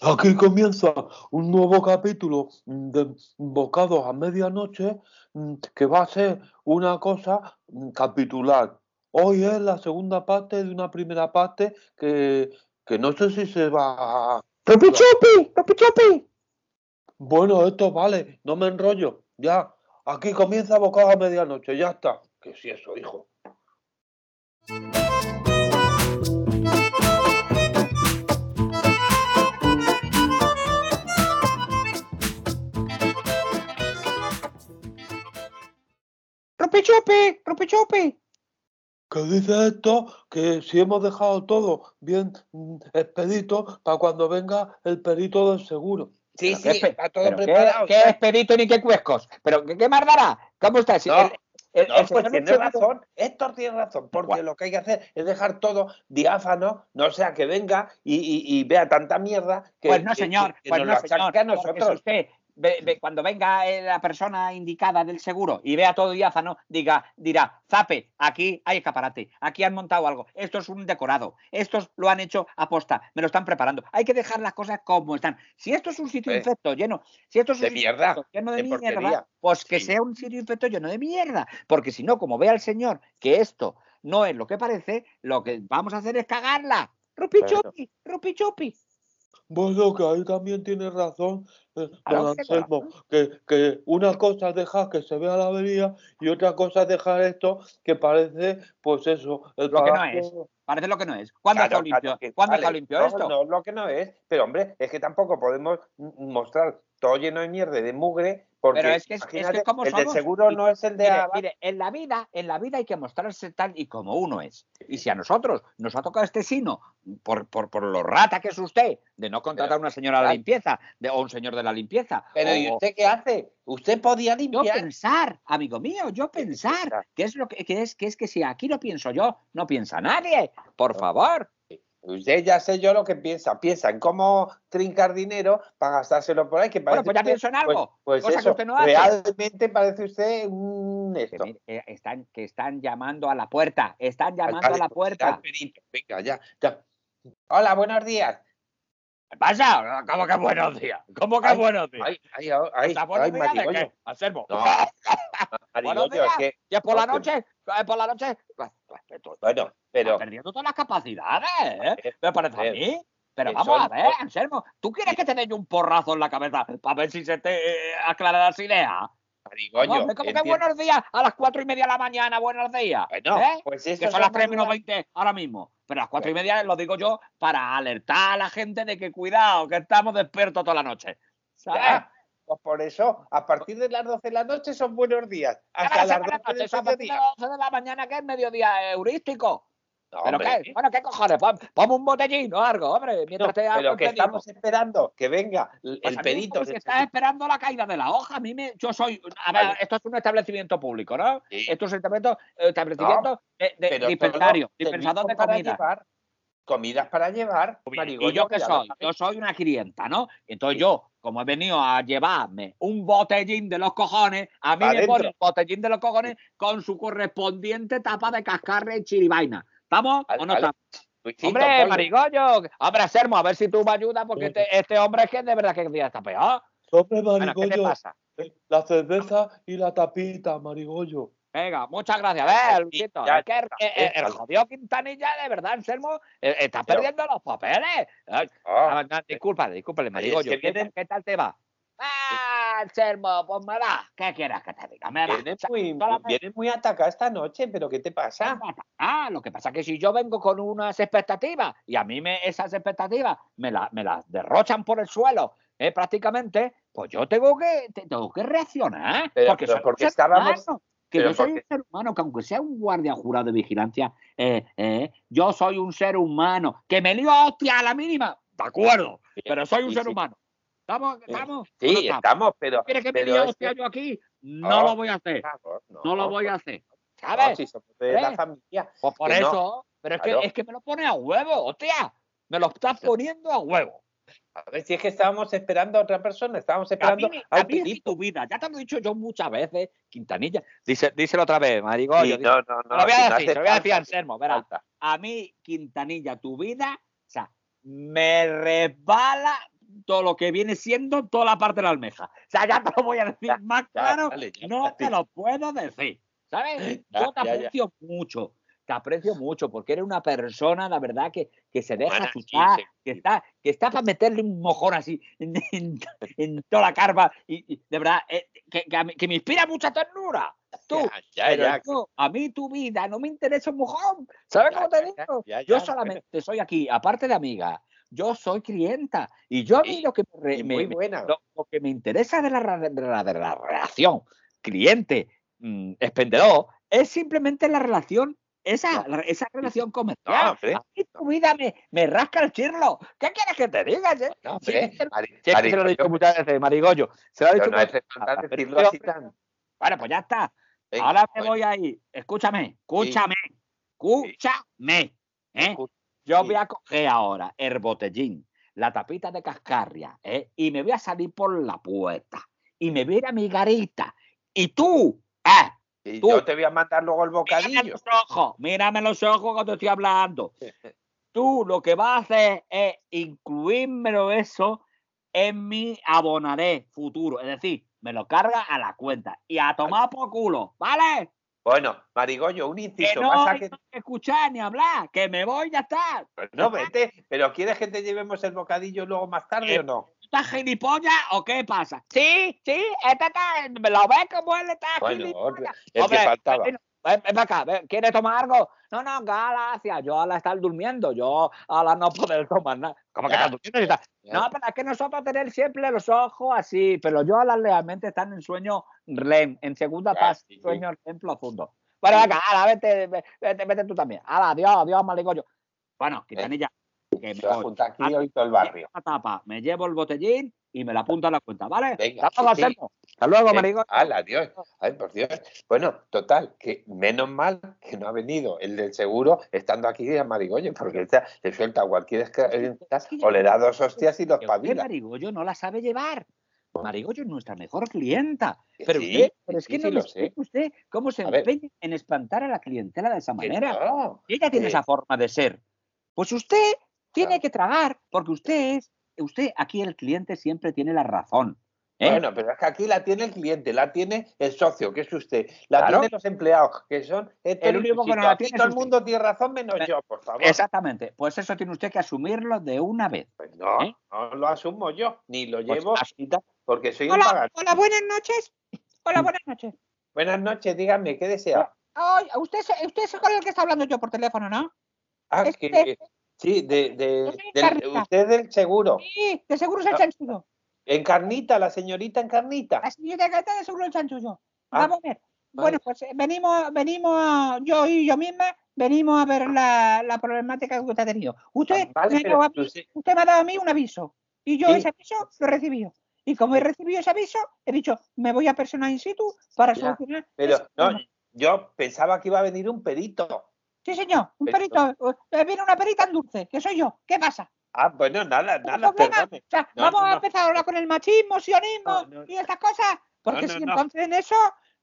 Aquí comienza un nuevo capítulo de Bocados a Medianoche mm, que va a ser una cosa mm, capitular. Hoy es la segunda parte de una primera parte que, que no sé si se va a... ¡Papi Chupi! ¡Papi Chupi! Bueno, esto vale, no me enrollo. Ya, aquí comienza Bocados a Medianoche, ya está. Que si eso, hijo. ¡Rupi Chupi! ¿Qué dice esto? Que si hemos dejado todo bien mm, expedito para cuando venga el perito del seguro. Sí, Pero sí, está todo preparado. ¿Qué, qué expedito ni qué cuescos? ¿Pero qué, qué más dará? ¿Cómo está? Si No, el- el- No, el pues tiene razón, Héctor tiene razón, porque lo que hay que hacer es dejar todo diáfano, no sea que venga y, y- y vea tanta mierda que, Pues no, que- señor, que pues nos no, señor. a porque nosotros. si usted, ve- ve- cuando venga eh, la persona indicada del seguro y vea todo diáfano, diga, dirá, zape, aquí hay escaparate, aquí han montado algo, esto es un decorado, estos lo han hecho aposta, me lo están preparando. Hay que dejar las cosas como están. Si esto es un sitio Eh, infecto lleno, si esto es un de sitio mierda, infecto lleno de, de mierda, porquería. pues que Sí. sea un sitio infecto lleno de mierda, porque si no, como vea el señor que esto no es lo que parece, lo que vamos a hacer es cagarla. Rupi chupi, rupi chupi. Bueno, que ahí también tiene razón, don Anselmo, que, que una cosa es dejar que se vea la avería y otra cosa es dejar esto que parece, pues eso, el Lo que no es. Parece lo que no es. ¿Cuándo Claro, está limpio? que ¿Cuándo vale, está limpio no, esto? No, lo que no es, pero hombre, es que tampoco podemos mostrar todo lleno de mierda de mugre, porque Pero es que es, es que como el somos. seguro Y- no es el de Mire, mire, en la vida, en la vida hay que mostrarse tal y como uno es. Y si a nosotros nos ha tocado este sino, por, por, por lo rata que es usted, de no contratar a una señora de limpieza, de, o un señor de la limpieza. Pero ¿y usted qué hace? Usted podía yo limpiar. pensar, amigo mío, yo pensar, que es lo que, que es que es que si aquí lo pienso yo, no piensa nadie. Por No. favor. Usted ya sé yo lo que piensa. Piensa en cómo trincar dinero para gastárselo por ahí. Que Bueno, parece pues ya usted- pienso en algo. Pues, pues cosa que usted no hace. realmente parece usted un Que, esto. mire, eh, están, que están llamando a la puerta, están llamando a la pues, puerta. Venga, ya, ya. Hola, buenos días. ¿Qué pasa? ¿Cómo que buenos días? ¿Cómo que Ay, buenos días? Ay, ay, ay, ay, ay, días de qué? Anselmo. No, Buenos Marigollo, es días. que, Y por la no, que- noche, por la noche. Bueno, estás pero perdiendo todas las capacidades, ¿eh? Eh, Me parece a eh, mí. Pero que vamos a ver, Anselmo, ¿tú quieres que te yo un porrazo en la cabeza para ver si se te eh, aclara las ideas? Marigollo, Vamos, como que buenos días a las cuatro y media de la mañana, buenos días. Bueno, ¿eh? pues que eso son las 3 menos 20 ahora mismo. Pero a las 4 y media lo digo yo para alertar a la gente de que cuidado, que estamos despiertos toda la noche. ¿Sabes? Ya, pues por eso, a partir de las 12 de la noche son buenos días. ¿Qué Hasta las ser buenas 12 del noches? Son a partir de mediodía. las 12 de la mañana, que es mediodía heurístico. No, ¿Pero hombre, qué? Bueno, ¿qué cojones? Pon, ponme un botellín o algo, hombre, mientras no, te pero que estamos esperando que venga el, Pues el del estás esperando la caída de la hoja. A mí me, yo soy, a ver, Vale. esto es un establecimiento público, ¿no? Sí. Esto es un establecimiento, establecimiento de, de- pero dispensario, dispensador de comida. llevar, comidas para llevar. Y yo qué soy, yo soy una clienta, ¿no? Entonces Sí. yo, como he venido a llevarme un botellín de los cojones, a mí Pa' me pone dentro. el botellín de los cojones con su correspondiente tapa de cascarre y chiribaina. ¿Estamos o no estamos? Luisito, Hombre, pollo. marigollo, hombre, Sermo, a ver si tú me ayudas, porque este, este hombre es que de verdad que el día está peor. Hombre, Bueno, ¿qué te pasa? eh, la cerveza y la tapita, Marigollo. Venga, muchas gracias. A ver, Luisito, ya es que el, el- el jodido Quintanilla, de verdad, Anselmo, eh, está Pero- perdiendo los papeles. Ay, Ah, Ah, no, disculpa, discúlpale, Marigollo. que ¿Qué, vienen- qué tal te va? Ah, Anselmo, pues me da. ¿Qué quieres que te diga? Me da. vienes muy, solamente- vienes muy atacado esta noche, pero ¿qué te pasa? Ah, lo que pasa es que si yo vengo con unas expectativas y a mí me, esas expectativas me, la- me las derrochan por el suelo eh, prácticamente, pues yo tengo que, te- tengo que reaccionar. Pero- porque pero soy un porque ser estábamos- humano, que yo soy porque- un ser humano, que aunque sea un guardia jurado de vigilancia, eh, eh, yo soy un ser humano, que me lío a hostia a la mínima, de acuerdo, pero soy un sí, ser sí. humano. ¿Estamos? ¿Estamos? ¿O no Sí, estamos? estamos, pero. ¿Quieres que me a es hostia yo aquí? No, No, lo voy a hacer. Claro, No lo voy a hacer. no, ¿Sabes? si somos de la ¿Eh? familia. Pues por que no. eso, pero es que, es que me lo pone a huevo, hostia. Me lo estás poniendo a huevo. A ver si es que estábamos esperando a otra persona, estábamos A esperando mí, al a mí es tu vida, ya te lo he dicho yo muchas veces, Quintanilla. Dice, díselo otra vez, Marigollo. Sí, no, no, no. lo voy a no decir, lo voy a decir a Anselmo, verá. A mí, Quintanilla, tu vida, o sea, me resbala todo lo que viene siendo toda la parte de la almeja. O sea, ya te lo voy a decir más claro, vale, ya, no te lo puedo decir. ¿Sabes? Ya, Yo te ya, aprecio mucho, te aprecio mucho, porque eres una persona, la verdad, que, que se deja Humana, sí, chutar, sí. que está, que está para meterle un mojón así en, en- en toda la carva, y, y de verdad, eh, que, que mí- que me inspira mucha ternura. Tú, Ya, ya, yo, a mí tu vida no me interesa un mojón. ¿Sabes cómo te digo? yo solamente soy aquí, aparte de amiga, yo soy clienta. Y yo a mí Sí, lo que me, me- buena. lo, lo que me interesa de la, de la, de la relación cliente mm, expendedor es simplemente la relación, esa, la- esa relación comercial. hombre. a mí tu vida me, me rasca el chirlo. ¿Qué quieres que te diga? eh? No, que- Mari- que se lo he dicho muchas veces, Marigollo. Se lo he dicho no muchas veces, decirlo así tan. Bueno, pues ya está. Venga, Ahora me bueno, voy ahí. Escúchame, escúchame, escúchame. ¿eh? Yo sí. voy a coger ahora el botellín, la tapita de cascarria, ¿eh? y me voy a salir por la puerta. Y me voy a ir a mi garita. Y tú, ¿eh? Y tú- yo te voy a mandar luego el Mírame bocadillo. los ojos, mírame los ojos cuando estoy hablando. Tú lo que vas a hacer es incluírmelo eso en mi abonaré futuro. Es decir, me lo carga a la cuenta. Y a tomar por culo, ¿vale? Bueno, Marigollo, un Que inciso. no pasa hay que... que escuchar ni hablar, que me voy, ya está. Pues no, vete, pero ¿quieres que te llevemos el bocadillo luego más tarde Eh, o no? ¿Estás gilipollas o qué pasa? Sí, sí, este está, me lo ves como él está Bueno, gilipollas. el Hombre, que faltaba. Ven, ven acá, ven, ¿quieres tomar algo? No, no, gracias, yo a la estar durmiendo, yo a la no poder tomar nada. ¿Cómo que estás durmiendo? Ya. No, pero es que nosotros tener siempre los ojos así, pero yo a las realmente están en sueño REM, en segunda fase, sí, sí. sueño REM profundo. Bueno, venga, ala, vete, vete, vete tú también. Ala, adiós, adiós, maligollo. Bueno, Quitanilla, que me voy. aquí Ah, hoy todo el barrio. Tapa, me llevo el botellín y me la apunto a la cuenta, ¿vale? Venga, Hasta sí. Luego, marico. hala, Dios. Ay, por Dios. Bueno, total, que menos mal que no ha venido el del seguro estando aquí a Marigoyen, porque esta le suelta cualquier escalera o le da dos hostias y los pavila. Marigollo no la sabe llevar. Marigollo es nuestra mejor clienta. Pero, sí, usted, pero es que sí, no lo sé. usted cómo se A ver. empeña en espantar a la clientela de esa manera. no, ella tiene eh, esa forma de ser. Pues usted tiene que tragar, porque usted es, usted aquí el cliente siempre tiene la razón. ¿eh? Bueno, pero es que aquí la tiene el cliente, la tiene el socio, que es usted, la Claro. tienen los empleados, que son El único que no la Aquí tiene todo el mundo tiene razón menos Eh, yo, por favor. Exactamente. Pues eso tiene usted que asumirlo de una vez. Pues no, ¿Eh? no lo asumo yo, ni lo Pues llevo así- porque soy un Hola, pagador. hola, buenas noches. Hola, buenas noches. Buenas noches, dígame, ¿qué desea? Ay, usted, es- usted es con el que está hablando yo por teléfono, ¿no? Ah, este- que, sí, de, de- del- usted del seguro. Sí, de seguro es el Ah. chanchullo. Encarnita, la señorita Encarnita. La señorita Gata de seguro el chanchullo. Ah, Vamos a ver. Bueno, pues eh, venimos, venimos, yo y yo misma, venimos a ver la, la problemática que usted ha tenido. Usted, Ah, vale, me ha pero dado a mí- usted- me ha dado a mí un aviso. Y yo Sí. ese aviso lo he recibido. Y como he recibido ese aviso, he dicho, me voy a personal in situ para Ya, solucionar. pero no, yo pensaba que iba a venir un perito. Sí, señor, un perito. eh, Viene una perita en dulce, que soy yo. ¿Qué pasa? Ah, bueno, nada, ¿Ningún nada, perdone. O sea, No, vamos no, a empezar ahora con el machismo, sionismo y estas cosas. Porque si entonces en eso,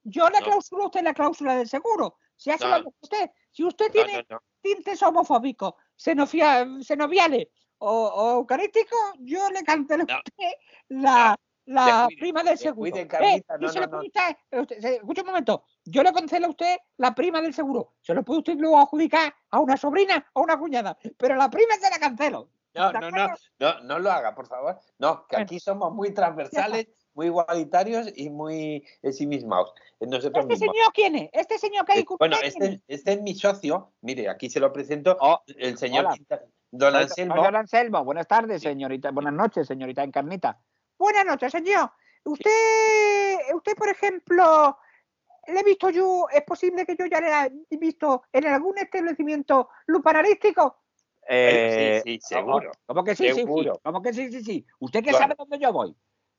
yo le No. clausulo a usted la cláusula del seguro. Si hace lo que usted, si usted tiene tintes homofóbicos, xenofia- xenoviales o, o eucarísticos, yo le cancelo a usted la, la Descuide, prima del seguro. Carlita, Eh, no, se usted- eh, se- escuche un momento, yo le cancelo a usted la prima del seguro. Se lo puede usted luego adjudicar a una sobrina o una cuñada, pero la prima se la cancelo. No, ¿De no, no, no, no lo haga, por favor. No, que Bueno. aquí somos muy transversales, muy igualitarios y muy ensimismados. Nosotros ¿Este mismos. señor quién es? ¿Este señor que hay Eh, con Bueno, este, este es mi socio. Mire, aquí se lo presento. Oh, El señor hola. Don Anselmo. don Anselmo. Buenas tardes, señorita. Buenas noches, señorita Encarnita. Buenas noches, señor. Usted, usted, por ejemplo, le he visto yo, es posible que yo ya le haya visto en algún establecimiento lupanarístico. Eh, sí, sí, seguro. ¿Cómo que sí, sí, sí? Seguro. ¿Cómo que sí, sí, sí? ¿Usted que Bueno. sabe dónde yo voy?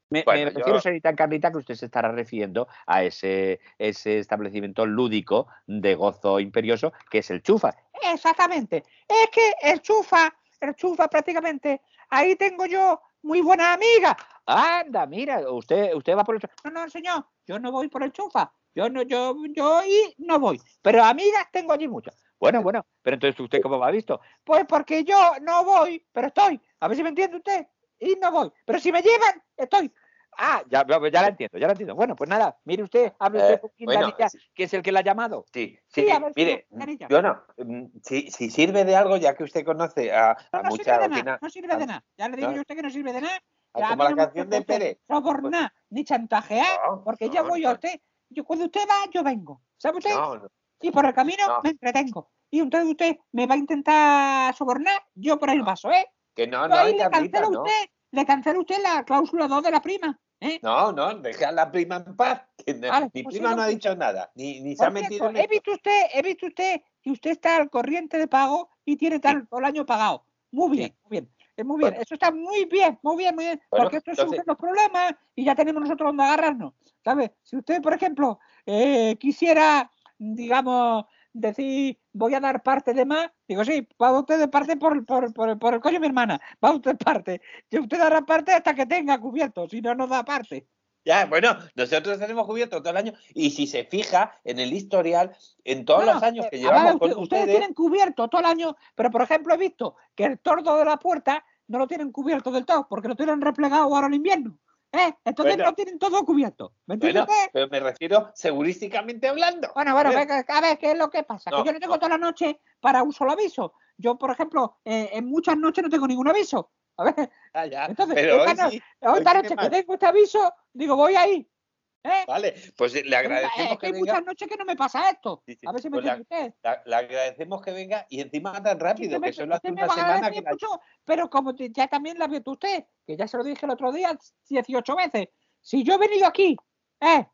Me, refiero, yo- señorita Encarnita, que usted se estará refiriendo a ese, ese establecimiento lúdico de gozo imperioso que es el Chufa. Exactamente. Es que el chufa, el chufa prácticamente, ahí tengo yo muy buena amiga. Anda, mira, usted, usted va por el Chufa. No, no, señor, yo no voy por el chufa. Yo no, yo, yo y no voy. Pero amigas tengo allí muchas. Bueno, bueno, pero entonces usted cómo va visto. Pues porque yo no voy, pero estoy. A ver si me entiende usted. y no voy. Pero si me llevan, estoy. Ah, ya, ya la entiendo, ya la entiendo. Bueno, pues nada, mire usted, hable usted Eh, con bueno, sí. que es el que la ha llamado. Sí, Sí, sí, a ver, mire, Canilla. yo no, mm, si, si sirve de algo, ya que usted conoce a, No, a no mucha sirve de rutina, nada, no sirve de a- nada. Ya le digo yo a usted que no sirve de nada. Ya como la no canción de Pérez. sobornar ni chantajear, No, porque no, yo voy a usted. Yo, cuando usted va, yo vengo. ¿Sabe usted? No, no, Y por el camino No. me entretengo. Y entonces usted me va a intentar sobornar, yo por ahí paso, ¿eh? que no, Yo no, ahí le Carlita, cancelo a no. usted, le cancela usted la cláusula 2 de la prima. ¿eh? No, no, deja a la prima en paz. que no- Vale, mi pues prima no ha dicho nada, ni, ni se ha metido en he esto. visto usted, he visto usted que usted está al corriente de pago y tiene tal todo el año pagado. Muy bien, muy bien. Es muy bien, Bueno. eso está muy bien, muy bien, muy bien, Bueno, porque esto entonces- los problemas y ya tenemos nosotros donde agarrarnos, ¿sabe? Si usted, por ejemplo, eh, quisiera, digamos, decir, voy a dar parte de más, digo, sí, va usted de parte por, por, por, por el coño de mi hermana, va usted parte, y usted dará parte hasta que tenga cubierto, si no, no da parte. Ya, bueno, nosotros tenemos cubierto todo el año y si se fija en el historial, en todos los años eh, que a llevamos ver, con usted- ustedes ustedes, tienen cubierto todo el año, pero por ejemplo he visto que el tordo de la puerta no lo tienen cubierto del todo, porque lo tienen replegado ahora en invierno. ¿eh? Entonces Bueno. no tienen todo cubierto. ¿Me bueno, pero me refiero segurísticamente hablando. Bueno, bueno, venga, a ver qué es lo que pasa. No, que yo no tengo no. toda la noche para un solo aviso. Yo, por ejemplo, eh, en muchas noches no tengo ningún aviso. A ver, Ah, ya, entonces, pero esta hoy no- esta noche que tengo este aviso, digo, voy ahí. ¿eh? Vale, pues le agradecemos es que que hay venga. muchas noches que no me pasa esto. Sí, sí, A ver si me pues usted. Le agradecemos que venga y encima tan rápido, que Usted solo hace una semana que la... mucho, pero como ya también la visto usted, que ya se lo dije el otro día 18 veces, si yo he venido aquí, ¿eh?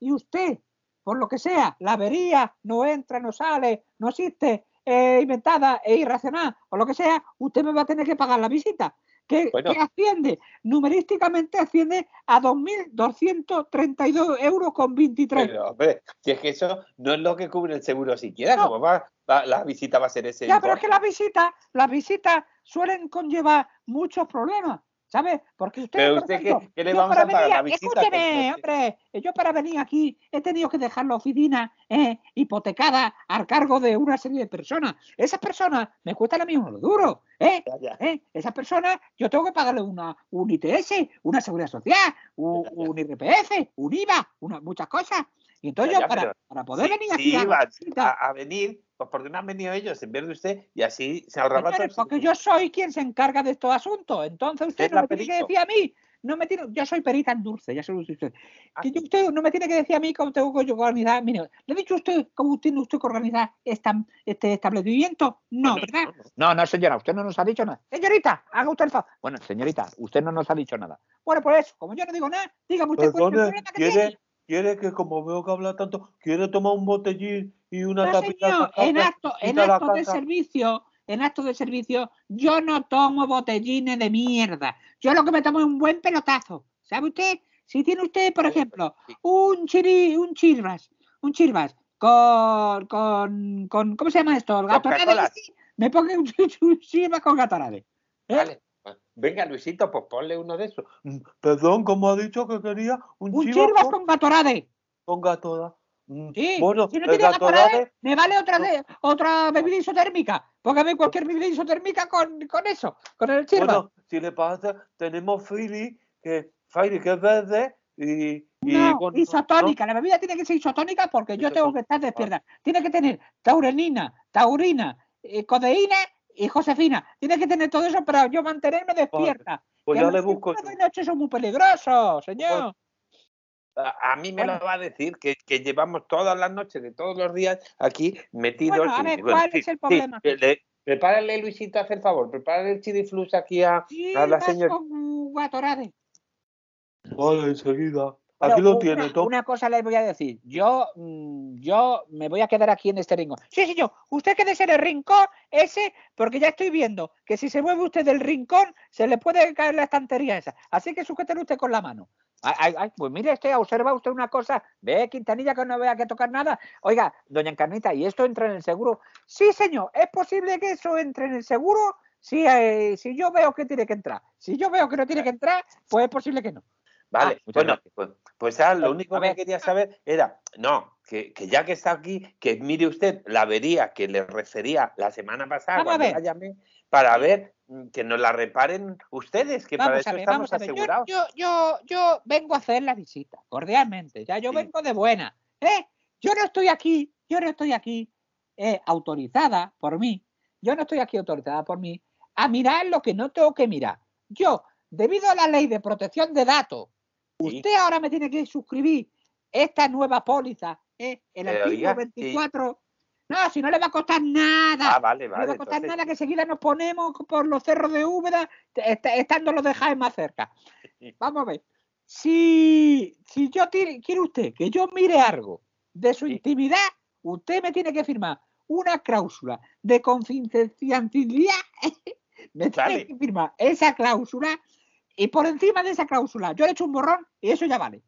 y usted, por lo que sea, la avería no entra, no sale, no existe, eh, inventada e irracional, o lo que sea, usted me va a tener que pagar la visita. Que, Bueno. que asciende, numerísticamente asciende a 2.232 euros con 23. Pero, hombre, si es que eso no es lo que cubre el seguro siquiera, No. como va, va- la visita va a ser ese Ya, pero es importe. que las visitas, las visitas suelen conllevar muchos problemas, ¿sabes? Porque usted, Pero por usted, ¿qué- ejemplo, qué le vamos a pagar? venir ¿La visita? escúcheme, hombre, yo para venir aquí he tenido que dejar la oficina eh, hipotecada al cargo de una serie de personas. Esas personas me cuestan a mí uno duro, ¿eh? ya, ya. ¿eh? Esas personas yo tengo que pagarle una, un ITS, una seguridad social, un, ya. un IRPF, un IVA, una, muchas cosas. Y entonces Ya, yo ya, para, para poder Si- venir aquí a visita- a, a venir, pues porque no han venido ellos en vez de usted y así se ahorraba todo porque yo soy quien se encarga de estos asuntos. Entonces usted es no me tiene que decir a mí. No me tiene, yo soy perita en dulce, ya se lo dice usted. Ah. Que yo- usted no me tiene que decir a mí cómo tengo que organizar. Mire, ¿le he dicho a usted cómo tiene usted que organizar esta- este establecimiento? No, ¿verdad? No, no, señora, usted no nos ha dicho nada. Señorita, haga usted el favor. Bueno, señorita, usted no nos ha dicho nada. Bueno, pues eso, como yo no digo nada, dígame usted cuál es el problema que ¿quiere, tiene. Quiere que como veo que habla tanto, quiere tomar un botellín y una No, tapita de señor, en acto, en acto de servicio, en acto de servicio, yo no tomo botellines de mierda. Yo lo que me tomo es un buen pelotazo. ¿Sabe usted? Si tiene usted, por ejemplo, un chiri, un chirvas, un chirvas con, con, con ¿cómo se llama esto? El gatorade. Me pongo un, un chirvas con gatorade. ¿eh? Vale. Venga, Luisito, pues ponle uno de esos. Mm, Perdón, como ha dicho que quería un, Un chivo chirvas con, con gatorade. con Gatorade. Mm, Sí, Bueno, si no tiene gatorade, me vale otra, de- otra bebida isotérmica. Póngame cualquier bebida isotérmica con, con eso, con el chirvas. bueno, si le pasa, tenemos Philly, que, que es verde y... y No, con- isotónica. La bebida tiene que ser isotónica porque yo tengo que estar despierta. Tiene que tener taurenina, taurina, eh, codeína y josefina. Tiene que tener todo eso para yo mantenerme despierta. Pues los le busco yo. de noche son muy peligrosos, señor. A, a mí me Bueno. lo va a decir que, que llevamos todas las noches de todos los días aquí metidos. Bueno, a y- ver, y bueno, ¿cuál sí, es el sí, problema? le- prepárale, Luisito, haz el favor, prepárale el chiriflus aquí a, Sí, a la señora. con enseguida. Aquí lo una- tiene, Tom. Una cosa les voy a decir. Yo, mm, yo me voy a quedar aquí en este rincón. Sí, señor. Usted quédese en el rincón ese, porque ya estoy viendo que si se mueve usted del rincón, se le puede caer la estantería esa. Así que sujételo usted con la mano. Ay, ay, pues mire, este, observa usted una cosa. Ve, Quintanilla, que no vea que tocar nada. Oiga, doña Encarnita, ¿y esto entra en el seguro? Sí, señor. ¿Es posible que eso entre en el seguro? Si, eh, si yo veo que tiene que entrar. Si yo veo que no tiene que entrar, pues es posible que no. Vale, Ah, bueno, pues, pues ah, lo único A que quería saber era, no, que, que ya que está aquí, que mire usted la avería que le refería la semana pasada cuando ver. la llamé, para ver mm, que nos la reparen ustedes, que para eso ver, estamos vamos a ver. Yo, asegurados. yo, yo, yo vengo a hacer la visita, cordialmente. Ya yo Sí. vengo de buena. ¿eh? Yo no estoy aquí, yo no estoy aquí eh, autorizada por mí. Yo no estoy aquí autorizada por mí a mirar lo que no tengo que mirar. Yo, debido a la ley de protección de datos. Usted ahora me tiene que suscribir esta nueva póliza, ¿eh? el artículo oiga, sí. 24. No, si no le va a costar nada. Ah, vale, No vale. le va a costar entonces- nada que seguida nos ponemos por los cerros de Úbeda, est- estando los de Jaén más cerca. Vamos a ver. Si, si yo tire- quiere usted que yo mire algo de su Sí. intimidad, usted me tiene que firmar una cláusula de confidencialidad. me tiene que firmar esa cláusula y por encima de esa cláusula yo le echo un borrón y eso ya vale.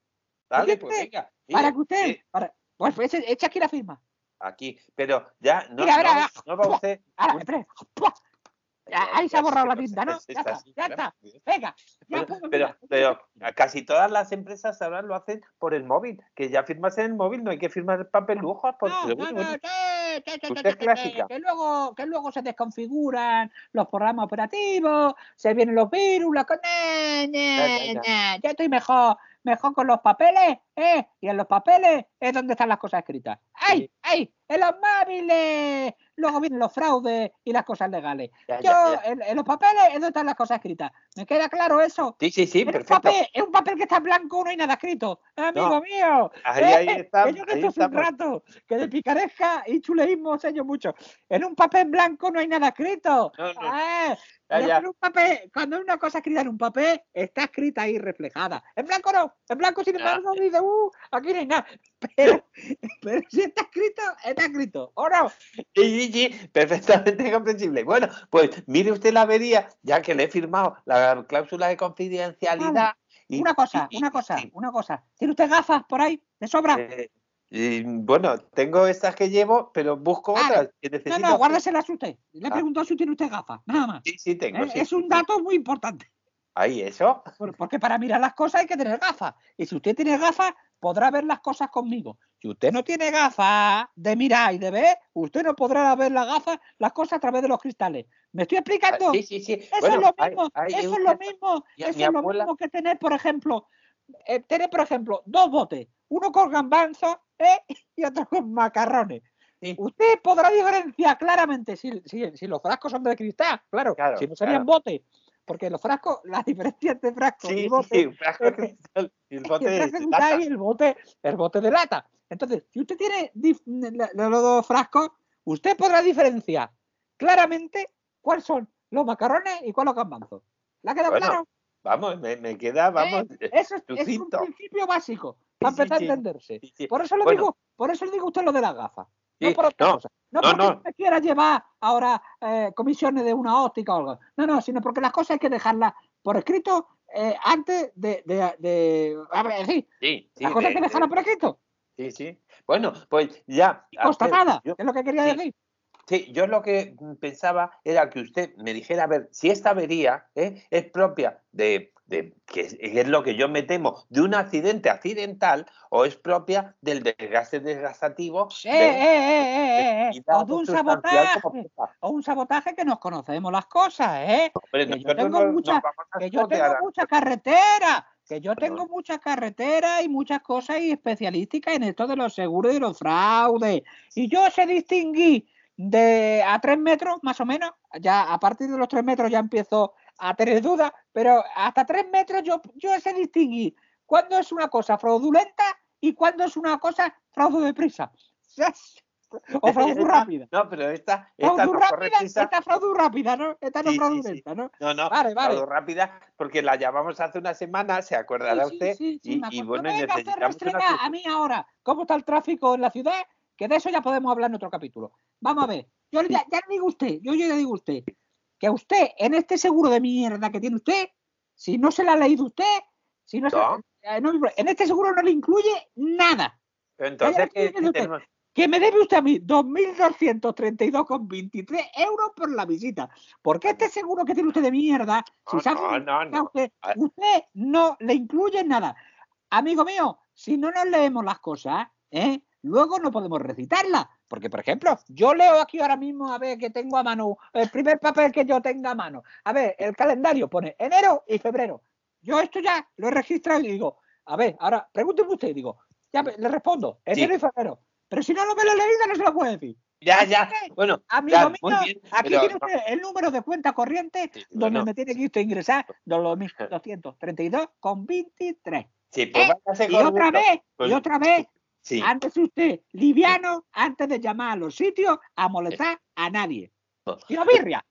¿Oye, pues usted? venga. Para que usted, eh, para- pues, pues, echa aquí la firma. aquí, pero ya no, Mira, mira, no- va usted. Ahora, un- Ahí se ha borrado la tinta, ¿no? Ya está, ya está. Venga, ya Bueno, puedo pero, pero casi todas las empresas ahora lo hacen por el móvil, que ya firmas en el móvil, no hay que firmar el papel lujo. Porque, No, no, no, clásica. Que luego, que luego se desconfiguran los programas operativos, se vienen los virus, la co- ña, ña, Ya, ya, ya. ña. Yo estoy mejor, mejor con los papeles, ¿eh? Y en los papeles es donde están las cosas escritas. ¡Ay! ¡Ay! ¡En los móviles! Luego vienen los fraudes y las cosas legales. ya, Yo, ya, ya. En, en los papeles es donde están las cosas escritas. ¿Me queda claro eso? Sí, sí, sí, Es un, perfecto. papel, es un papel que está en blanco, no hay nada escrito. Amigo No. mío. Ahí, ¿eh? ahí está. Que yo que ahí esto hace un rato, que de picaresca y chuleísmo sé yo mucho. En un papel blanco no hay nada escrito. No, no. Ah, Ya, ya. en un papel, cuando hay una cosa escrita en un papel, está escrita ahí reflejada. En blanco no, en blanco sin embargo dice, uh, aquí no hay nada. Pero, pero si está escrito, está escrito. ¿O no? Sí, sí, sí, perfectamente comprensible. Bueno, pues mire usted la avería, ya que le he firmado la cláusula de confidencialidad. y- Una cosa, y- una cosa, una cosa. ¿Tiene usted gafas por ahí? ¿De sobra? eh, y, bueno, tengo estas que llevo, pero busco Vale. otras que no, necesito. no, guárdeselas usted. Le Ah. preguntado si tiene usted gafas, nada más. Sí, sí, tengo. ¿eh? sí, es un sí. dato muy importante. Ahí, eso. Por- Porque para mirar las cosas hay que tener gafas. Y si usted tiene gafas, podrá ver las cosas conmigo. Si usted no tiene gafas de mirar y de ver, usted no podrá ver las gafas, las cosas a través de los cristales. ¿Me estoy explicando? Ah, Sí, sí, sí. Eso Bueno, es lo mismo, hay eso es lo mismo, mi- eso mi es lo mismo que tener, por ejemplo, eh, tener, por ejemplo, dos botes, uno con gambanzos ¿eh? y otro con macarrones. Sí. Usted podrá diferenciar claramente si, si- si los frascos son de cristal, claro, Claro, si no serían claro. botes, porque los frascos, las diferencias de frascos y botes sí, un frasco de eh, cristal y el y bote el de de lata. cristal y el bote, el bote de lata. Entonces, si usted tiene la- la- los dos frascos, usted podrá diferenciar claramente cuáles son los macarrones y cuáles los gambanzos. ¿Le ha quedado Bueno, claro? Vamos, me, me queda, vamos. eh, Eso es, es un principio básico para empezar a entenderse. Por eso le Bueno. digo, por eso le digo a usted lo de las gafas. No por otra no, cosa. No, no, porque no. usted quiera llevar ahora eh, comisiones de una óptica o algo. No, no, sino porque las cosas hay que dejarlas por escrito eh, antes de, de, de- a ver, sí, Sí, sí, las cosas hay que dejarlas por escrito. sí, sí. Bueno, pues ya. Yo- es lo que quería sí. decir. Sí, yo lo que pensaba era que usted me dijera, a ver, si esta avería ¿eh? es propia de, de- que es, es lo que yo me temo, de un accidente accidental o es propia del desgaste desgastativo Eh, de- eh, eh, O de un sabotaje. O un sabotaje que nos conocemos las cosas, ¿eh? Hombre, que yo tengo no- nos mucha- que yo tengo mucha carretera, que yo tengo muchas carreteras y muchas cosas y especialísticas en esto de los seguros y los fraudes. Y yo sé distinguir de a tres metros, más o menos, ya a partir de los tres metros ya empiezo a tener dudas, pero hasta tres metros yo, yo sé distinguir cuándo es una cosa fraudulenta y cuándo es una cosa fraude de prisa. O fraude rápida. No, pero esta, esta Fraude no rápida, prisa. esta fraude rápida, ¿no? Esta no Sí, sí, sí. fraudulenta, ¿no? No, no, Vale, vale. algo rápida, porque la llamamos hace una semana, se acordará usted, sí, sí, y, y bueno, No necesitamos una a mí ahora cómo está el tráfico en la ciudad, que de eso ya podemos hablar en otro capítulo. Vamos a ver, yo ya, ya le digo usted, yo ya le digo usted, que a usted, en este seguro de mierda que tiene usted, si no se la ha leído usted, si no, se- No. no, en este seguro no le incluye nada. Entonces, ¿qué, tenemos? Que me debe usted a mí 2.232,23 euros por la visita. Porque este seguro que tiene usted de mierda, si No, sabe no, no. usted, Ah. usted no le incluye nada. Amigo mío, si no nos leemos las cosas, ¿eh? luego no podemos recitarlas. Porque, por ejemplo, yo leo aquí ahora mismo a ver que tengo a mano, el primer papel que yo tenga a mano. A ver, el calendario pone enero y febrero. Yo esto ya lo he registrado y digo, a ver, ahora pregúnteme usted, digo, ya le respondo, enero y febrero. Pero si no, no me lo he leído, no se lo puedo decir. Ya, ya. Bueno, Amigo ya, mío, bien. aquí pero- tiene usted el número de cuenta corriente Sí, donde me tiene que usted ingresar 232 con 23. Sí, pues ¿Eh? Y otra corriendo. vez, y Pues- otra vez, Sí. antes usted, liviano, antes de llamar a los sitios a molestar a nadie. Y birria.